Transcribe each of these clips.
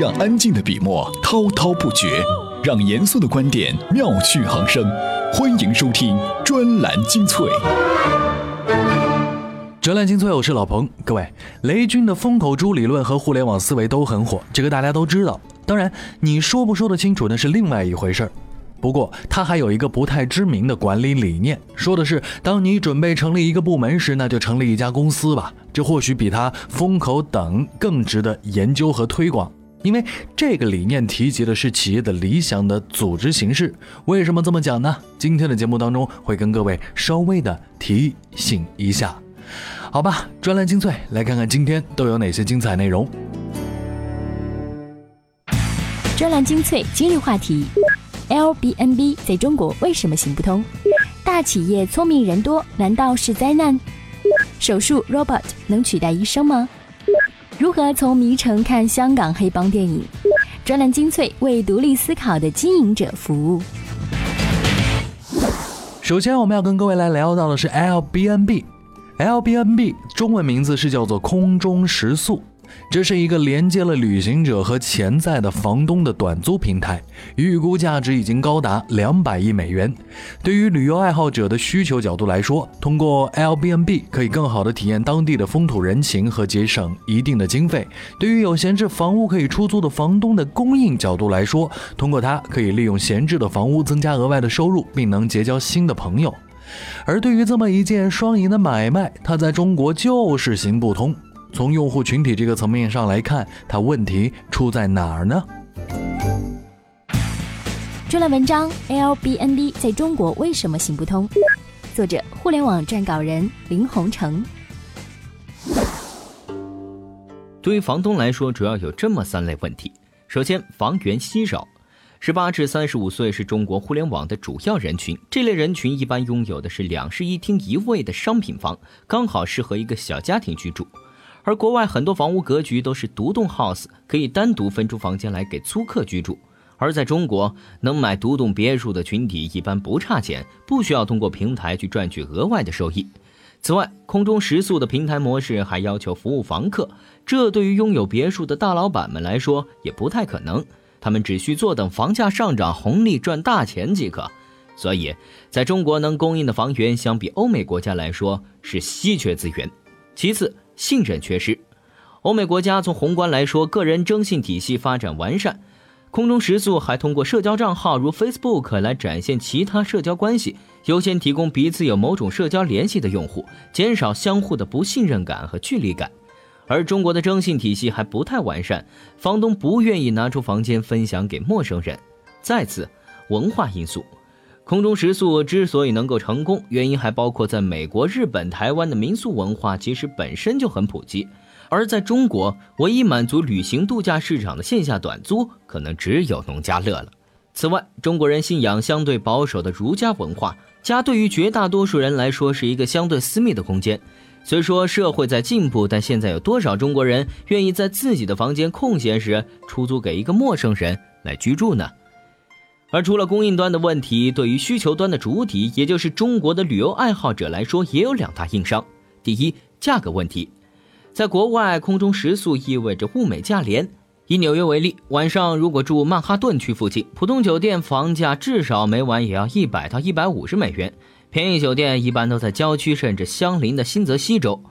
让安静的笔墨滔滔不绝，让严肃的观点妙趣横生。欢迎收听专栏精粹。专栏精粹，我是老彭。各位，雷军的风口猪理论和互联网思维都很火，这个大家都知道。当然，你说不说得清楚那是另外一回事儿。不过，他还有一个不太知名的管理理念，说的是：当你准备成立一个部门时，那就成立一家公司吧。这或许比他风口等更值得研究和推广，因为这个理念提及的是企业的理想的组织形式。为什么这么讲呢？今天的节目当中会跟各位稍微的提醒一下。好吧，专栏精粹，来看看今天都有哪些精彩内容。专栏精粹今日话题。L B N B 在中国为什么行不通？大企业聪明人多，难道是灾难？手术 robot 能取代医生吗？如何从迷城看香港黑帮电影？专栏精粹为独立思考的经营者服务。首先，我们要跟各位来聊到的是 L B N B。L B N B 中文名字是叫做空中食宿。这是一个连接了旅行者和潜在的房东的短租平台，预估价值已经高达两百亿美元。对于旅游爱好者的需求角度来说，通过 Airbnb 可以更好的体验当地的风土人情和节省一定的经费。对于有闲置房屋可以出租的房东的供应角度来说，通过它可以利用闲置的房屋增加额外的收入，并能结交新的朋友。而对于这么一件双赢的买卖，它在中国就是行不通。从用户群体这个层面上来看，它问题出在哪儿呢？专栏文章：Airbnb 在中国为什么行不通？作者：互联网撰稿人林宏成。对于房东来说，主要有这么三类问题：首先，房源稀少，十八至三十五岁是中国互联网的主要人群，这类人群一般拥有的是两室一厅一卫的商品房，刚好适合一个小家庭居住。而国外很多房屋格局都是独栋 house，可以单独分出房间来给租客居住。而在中国，能买独栋别墅的群体一般不差钱，不需要通过平台去赚取额外的收益。此外，空中食宿的平台模式还要求服务房客，这对于拥有别墅的大老板们来说也不太可能。他们只需坐等房价上涨，红利赚大钱即可。所以，在中国能供应的房源相比欧美国家来说是稀缺资源。其次，信任缺失，欧美国家从宏观来说，个人征信体系发展完善，空中食宿还通过社交账号如 Facebook 来展现其他社交关系，优先提供彼此有某种社交联系的用户，减少相互的不信任感和距离感。而中国的征信体系还不太完善，房东不愿意拿出房间分享给陌生人。再次，文化因素。空中食宿之所以能够成功，原因还包括在美国、日本、台湾的民宿文化其实本身就很普及，而在中国，唯一满足旅行度假市场的线下短租，可能只有农家乐了。此外，中国人信仰相对保守的儒家文化，家对于绝大多数人来说是一个相对私密的空间。虽说社会在进步，但现在有多少中国人愿意在自己的房间空闲时出租给一个陌生人来居住呢？而除了供应端的问题，对于需求端的主体，也就是中国的旅游爱好者来说，也有两大硬伤。第一，价格问题。在国外，空中食宿意味着物美价廉。以纽约为例，晚上如果住曼哈顿区附近，普通酒店房价至少每晚也要一百到一百五十美元，便宜酒店一般都在郊区甚至相邻的新泽西州。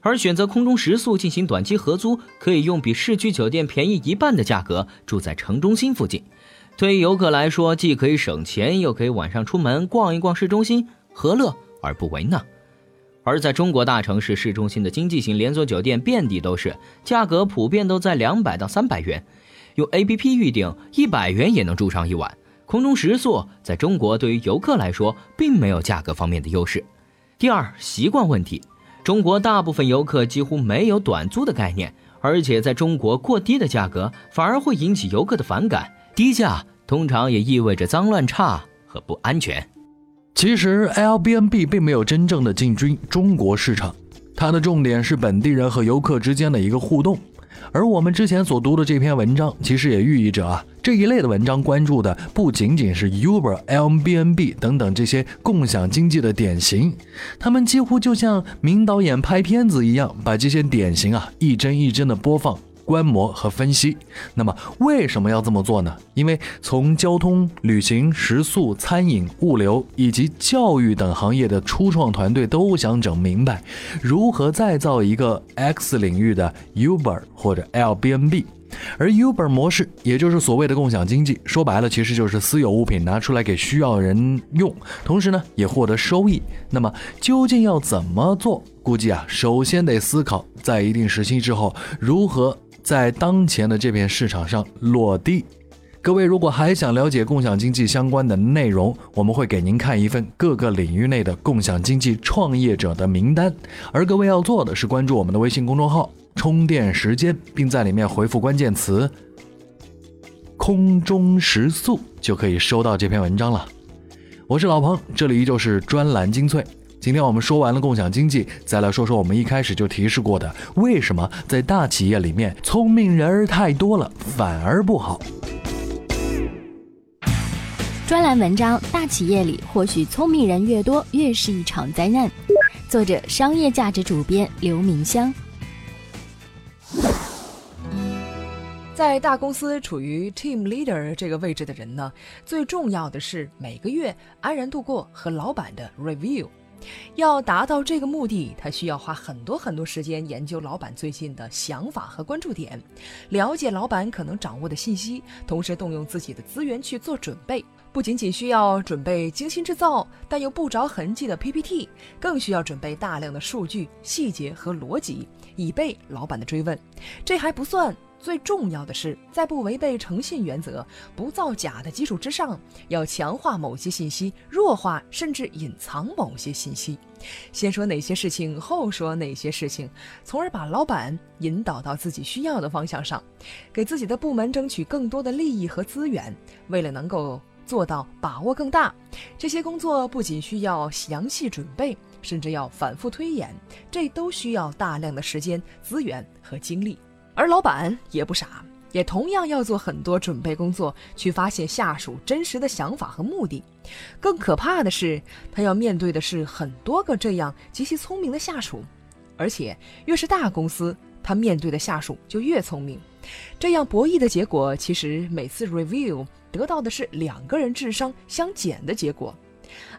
而选择空中食宿进行短期合租，可以用比市区酒店便宜一半的价格住在城中心附近。对于游客来说，既可以省钱，又可以晚上出门逛一逛市中心，何乐而不为呢？而在中国大城市市中心的经济型连锁酒店遍地都是，价格普遍都在两百到三百元，用 APP 预订一百元也能住上一晚。空中食宿在中国对于游客来说，并没有价格方面的优势。第二，习惯问题，中国大部分游客几乎没有短租的概念，而且在中国过低的价格反而会引起游客的反感。低价通常也意味着脏乱差和不安全。其实，Airbnb 并没有真正的进军中国市场，它的重点是本地人和游客之间的一个互动。而我们之前所读的这篇文章，其实也寓意着啊，这一类的文章关注的不仅仅是 Uber、Airbnb 等等这些共享经济的典型，他们几乎就像名导演拍片子一样，把这些典型啊一帧一帧的播放。观摩和分析。那么为什么要这么做呢？因为从交通、旅行、食宿、餐饮、物流以及教育等行业的初创团队都想整明白，如何再造一个 X 领域的 Uber 或者 Airbnb。而 Uber 模式，也就是所谓的共享经济，说白了其实就是私有物品拿出来给需要人用，同时呢也获得收益。那么究竟要怎么做？估计啊，首先得思考在一定时期之后，如何在当前的这片市场上落地。各位如果还想了解共享经济相关的内容，我们会给您看一份各个领域内的共享经济创业者的名单。而各位要做的是关注我们的微信公众号。充电时间，并在里面回复关键词“空中时速”，就可以收到这篇文章了。我是老彭，这里依旧是专栏精粹。今天我们说完了共享经济，再来说说我们一开始就提示过的，为什么在大企业里面聪明人儿太多了反而不好？专栏文章：大企业里或许聪明人越多越是一场灾难。作者：商业价值主编刘明香。在大公司处于 team leader 这个位置的人呢，最重要的是每个月安然度过和老板的 review。要达到这个目的，他需要花很多很多时间研究老板最近的想法和关注点，了解老板可能掌握的信息，同时动用自己的资源去做准备。不仅仅需要准备精心制造但又不着痕迹的 PPT，更需要准备大量的数据、细节和逻辑，以备老板的追问。这还不算。最重要的是，在不违背诚信原则、不造假的基础之上，要强化某些信息，弱化甚至隐藏某些信息。先说哪些事情，后说哪些事情，从而把老板引导到自己需要的方向上，给自己的部门争取更多的利益和资源。为了能够做到把握更大，这些工作不仅需要详细准备，甚至要反复推演，这都需要大量的时间、资源和精力。而老板也不傻，也同样要做很多准备工作，去发现下属真实的想法和目的。更可怕的是，他要面对的是很多个这样极其聪明的下属，而且越是大公司，他面对的下属就越聪明。这样博弈的结果，其实每次 review 得到的是两个人智商相减的结果。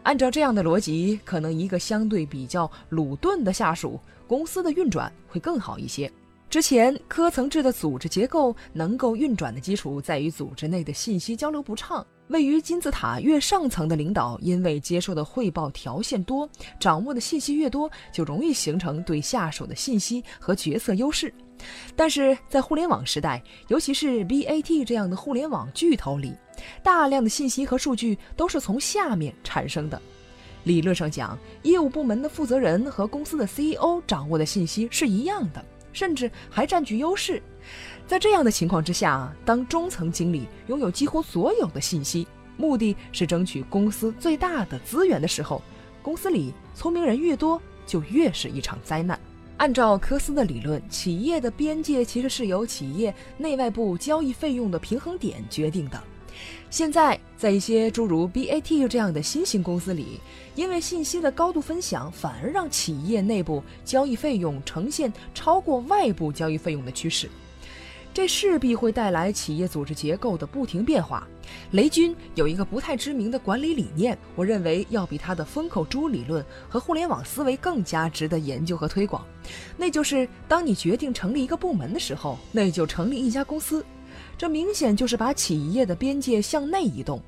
按照这样的逻辑，可能一个相对比较鲁钝的下属，公司的运转会更好一些。之前科层制的组织结构能够运转的基础在于组织内的信息交流不畅。位于金字塔越上层的领导，因为接受的汇报条线多，掌握的信息越多，就容易形成对下属的信息和决策优势。但是在互联网时代，尤其是 BAT 这样的互联网巨头里，大量的信息和数据都是从下面产生的。理论上讲，业务部门的负责人和公司的 CEO 掌握的信息是一样的。甚至还占据优势，在这样的情况之下，当中层经理拥有几乎所有的信息，目的是争取公司最大的资源的时候，公司里聪明人越多，就越是一场灾难。按照科斯的理论，企业的边界其实是由企业内外部交易费用的平衡点决定的。现在，在一些诸如 BAT 这样的新型公司里，因为信息的高度分享，反而让企业内部交易费用呈现超过外部交易费用的趋势。这势必会带来企业组织结构的不停变化。雷军有一个不太知名的管理理念，我认为要比他的风口猪理论和互联网思维更加值得研究和推广。那就是，当你决定成立一个部门的时候，那就成立一家公司。这明显就是把企业的边界向内移动，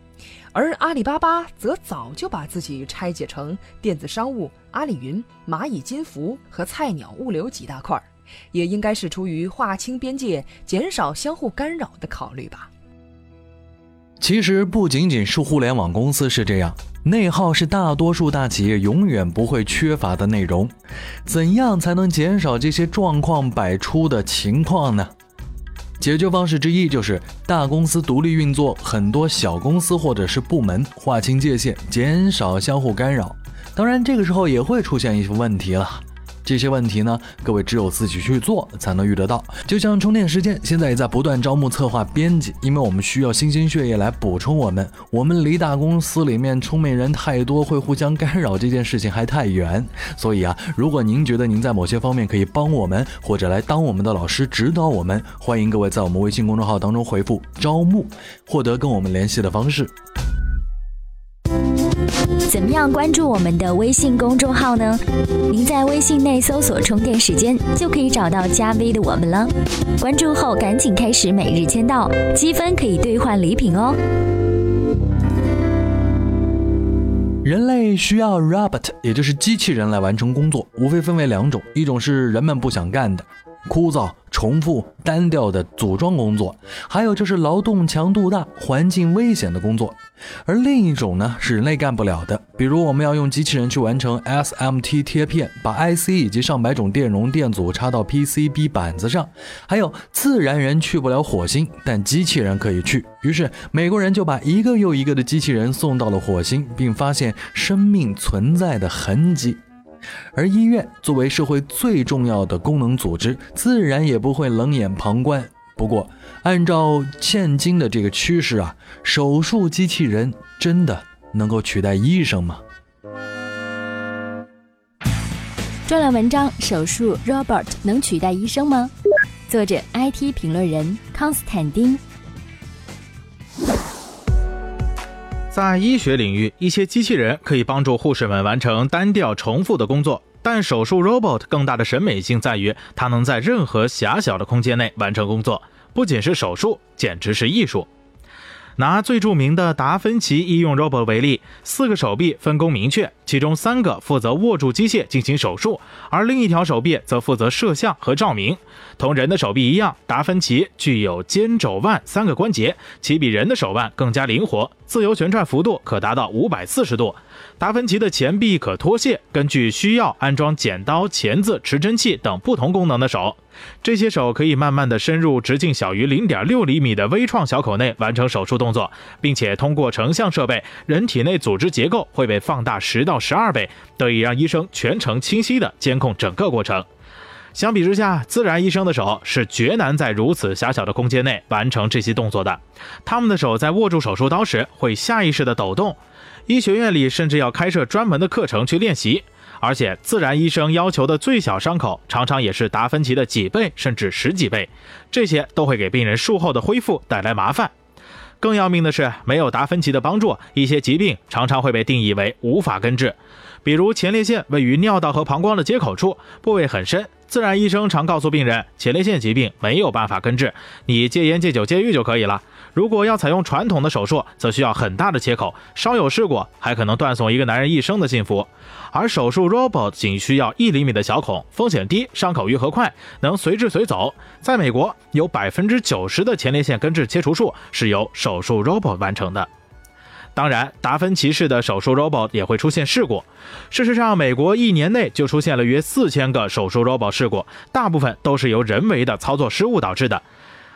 而阿里巴巴则早就把自己拆解成电子商务、阿里云、蚂蚁金服和菜鸟物流几大块，也应该是出于划清边界、减少相互干扰的考虑吧。其实不仅仅是互联网公司是这样，内耗是大多数大企业永远不会缺乏的内容。怎样才能减少这些状况百出的情况呢？解决方式之一就是大公司独立运作，很多小公司或者是部门划清界限，减少相互干扰。当然，这个时候也会出现一些问题了。这些问题呢，各位只有自己去做才能遇得到。就像充电时间，现在也在不断招募策划编辑，因为我们需要新鲜血液来补充我们。我们离大公司里面聪明人太多，会互相干扰，这件事情还太远。所以啊，如果您觉得您在某些方面可以帮我们，或者来当我们的老师指导我们，欢迎各位在我们微信公众号当中回复“招募”，获得跟我们联系的方式。怎么样关注我们的微信公众号呢？您在微信内搜索“充电时间”就可以找到加 V 的我们了。关注后赶紧开始每日签到，积分可以兑换礼品哦。人类需要 robot，也就是机器人来完成工作，无非分为两种，一种是人们不想干的。枯燥、重复、单调的组装工作，还有就是劳动强度大、环境危险的工作。而另一种呢，是人类干不了的，比如我们要用机器人去完成 SMT 贴片，把 IC 以及上百种电容电阻插到 PCB 板子上。还有自然人去不了火星，但机器人可以去。于是美国人就把一个又一个的机器人送到了火星，并发现生命存在的痕迹。而医院作为社会最重要的功能组织，自然也不会冷眼旁观。不过，按照现今的这个趋势啊，手术机器人真的能够取代医生吗？专栏文章：手术 robot 能取代医生吗？作者：IT 评论人康斯坦丁。在医学领域，一些机器人可以帮助护士们完成单调重复的工作，但手术 robot 更大的审美性在于，它能在任何狭小的空间内完成工作，不仅是手术，简直是艺术。拿最著名的达芬奇医用 robot 为例，四个手臂分工明确，其中三个负责握住机械进行手术，而另一条手臂则负责摄像和照明。同人的手臂一样，达芬奇具有肩、肘、腕三个关节，其比人的手腕更加灵活，自由旋转幅度可达到五百四十度。达芬奇的前臂可脱卸，根据需要安装剪刀、钳子、持针器等不同功能的手。这些手可以慢慢的深入直径小于零点六厘米的微创小口内完成手术动作，并且通过成像设备，人体内组织结构会被放大十到十二倍，得以让医生全程清晰的监控整个过程。相比之下，自然医生的手是绝难在如此狭小的空间内完成这些动作的。他们的手在握住手术刀时会下意识的抖动，医学院里甚至要开设专门的课程去练习。而且，自然医生要求的最小伤口常常也是达芬奇的几倍甚至十几倍，这些都会给病人术后的恢复带来麻烦。更要命的是，没有达芬奇的帮助，一些疾病常常会被定义为无法根治。比如前列腺位于尿道和膀胱的接口处，部位很深。自然医生常告诉病人，前列腺疾病没有办法根治，你戒烟、戒酒、戒欲就可以了。如果要采用传统的手术，则需要很大的切口，稍有事故还可能断送一个男人一生的幸福。而手术 robot 仅需要一厘米的小孔，风险低，伤口愈合快，能随治随走。在美国，有百分之九十的前列腺根治切除术是由手术 robot 完成的。当然，达芬奇式的手术 robot 也会出现事故。事实上，美国一年内就出现了约四千个手术 robot 事故，大部分都是由人为的操作失误导致的。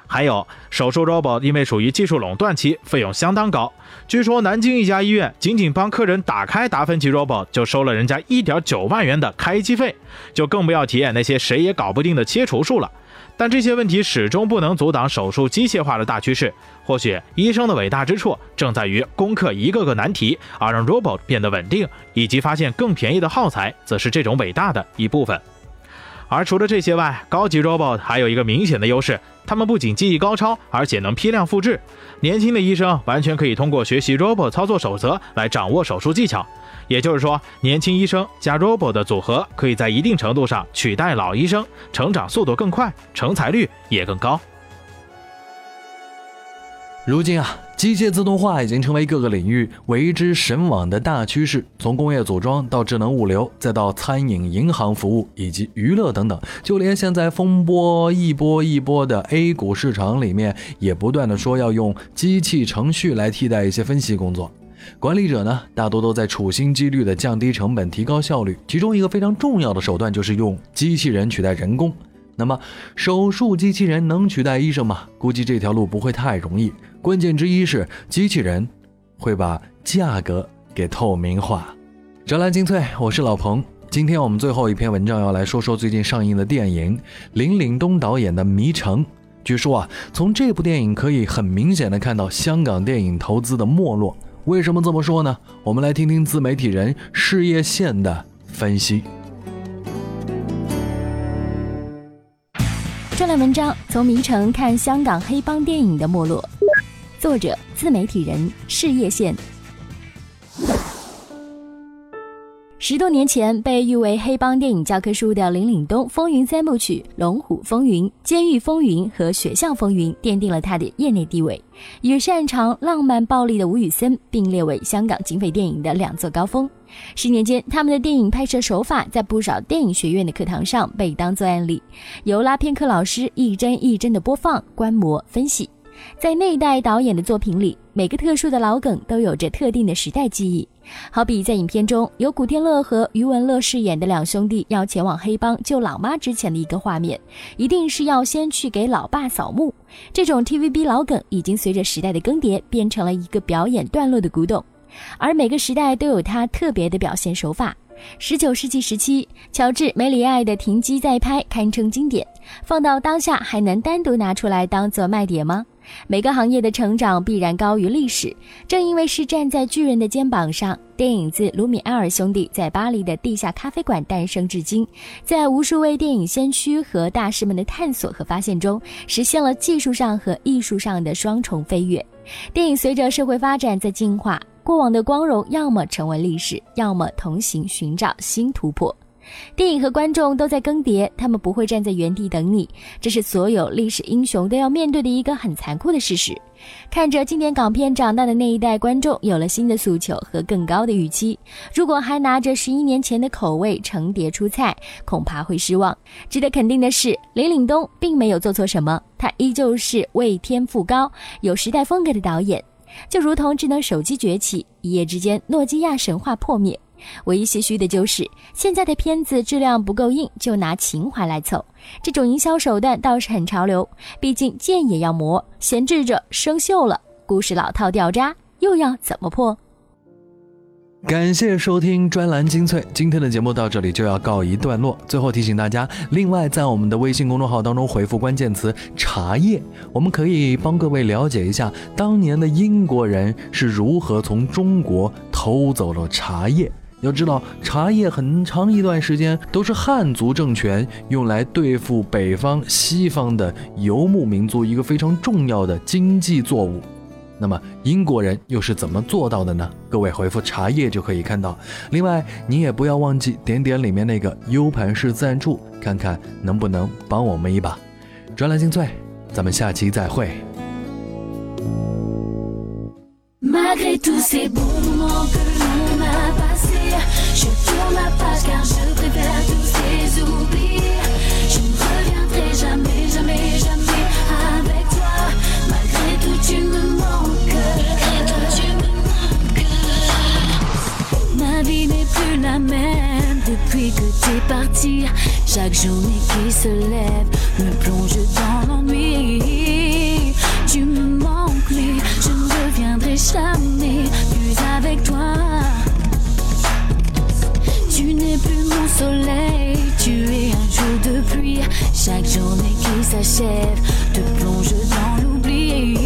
还有手术 robot 因为属于技术垄断期，费用相当高。据说南京一家医院仅仅帮客人打开达芬奇 robot 就收了人家一点九万元的开机费，就更不要提那些谁也搞不定的切除术了。但这些问题始终不能阻挡手术机械化的大趋势。或许医生的伟大之处正在于攻克一个个难题，而让 robot 变得稳定，以及发现更便宜的耗材，则是这种伟大的一部分。而除了这些外，高级 robot 还有一个明显的优势，他们不仅技艺高超，而且能批量复制。年轻的医生完全可以通过学习 robot 操作手则来掌握手术技巧。也就是说，年轻医生加 robot 的组合，可以在一定程度上取代老医生，成长速度更快，成才率也更高。如今啊，机械自动化已经成为各个领域为之神往的大趋势。从工业组装到智能物流，再到餐饮、银行服务以及娱乐等等，就连现在风波一波一波的 A 股市场里面，也不断的说要用机器程序来替代一些分析工作。管理者呢，大多都在处心积虑地降低成本、提高效率。其中一个非常重要的手段就是用机器人取代人工。那么，手术机器人能取代医生吗？估计这条路不会太容易。关键之一是，机器人会把价格给透明化。哲兰精粹，我是老彭。今天我们最后一篇文章要来说说最近上映的电影林岭东导演的《迷城》。据说啊，从这部电影可以很明显的看到香港电影投资的没落。为什么这么说呢？我们来听听自媒体人事业线的分析。专栏文章：从《迷城》看香港黑帮电影的没落。作者：自媒体人事业线。十多年前，被誉为黑帮电影教科书的林岭东风云三部曲《龙虎风云》《监狱风云》和《学校风云》奠定了他的业内地位，与擅长浪漫暴力的吴宇森并列为香港警匪电影的两座高峰。十年间，他们的电影拍摄手法在不少电影学院的课堂上被当作案例，由拉片课老师一帧一帧的播放、观摩、分析。在那一代导演的作品里，每个特殊的老梗都有着特定的时代记忆。好比在影片中，由古天乐和余文乐饰演的两兄弟要前往黑帮救老妈之前的一个画面，一定是要先去给老爸扫墓。这种 TVB 老梗已经随着时代的更迭，变成了一个表演段落的古董。而每个时代都有它特别的表现手法。十九世纪时期，乔治·梅里爱的停机再拍堪称经典，放到当下还能单独拿出来当做卖点吗？每个行业的成长必然高于历史，正因为是站在巨人的肩膀上，电影自卢米埃尔兄弟在巴黎的地下咖啡馆诞生至今，在无数位电影先驱和大师们的探索和发现中，实现了技术上和艺术上的双重飞跃。电影随着社会发展在进化，过往的光荣要么成为历史，要么同行寻找新突破。电影和观众都在更迭，他们不会站在原地等你，这是所有历史英雄都要面对的一个很残酷的事实。看着经典港片长大的那一代观众，有了新的诉求和更高的预期。如果还拿着十一年前的口味成碟出菜，恐怕会失望。值得肯定的是，林岭东并没有做错什么，他依旧是为天赋高、有时代风格的导演。就如同智能手机崛起，一夜之间，诺基亚神话破灭。唯一唏嘘的就是现在的片子质量不够硬，就拿情怀来凑，这种营销手段倒是很潮流。毕竟剑也要磨，闲置着生锈了，故事老套掉渣，又要怎么破？感谢收听专栏精粹，今天的节目到这里就要告一段落。最后提醒大家，另外在我们的微信公众号当中回复关键词“茶叶”，我们可以帮各位了解一下当年的英国人是如何从中国偷走了茶叶。要知道，茶叶很长一段时间都是汉族政权用来对付北方、西方的游牧民族一个非常重要的经济作物。那么英国人又是怎么做到的呢？各位回复茶叶就可以看到。另外，你也不要忘记点点里面那个 U 盘式赞助，看看能不能帮我们一把。专栏精粹，咱们下期再会。Je tourne la page car je préfère tous ces oublis. Je ne reviendrai jamais, jamais, jamais avec toi. Malgré tout, tu me manques. Ma vie n'est plus la même depuis que t'es parti. Chaque journée qui se lève me plonge dans l'ennui. Tu me manques, mais je ne reviendrai jamais plus avec toi plus mon soleil, tu es un jour de pluie. Chaque journée qui s'achève te plonge dans l'oubli.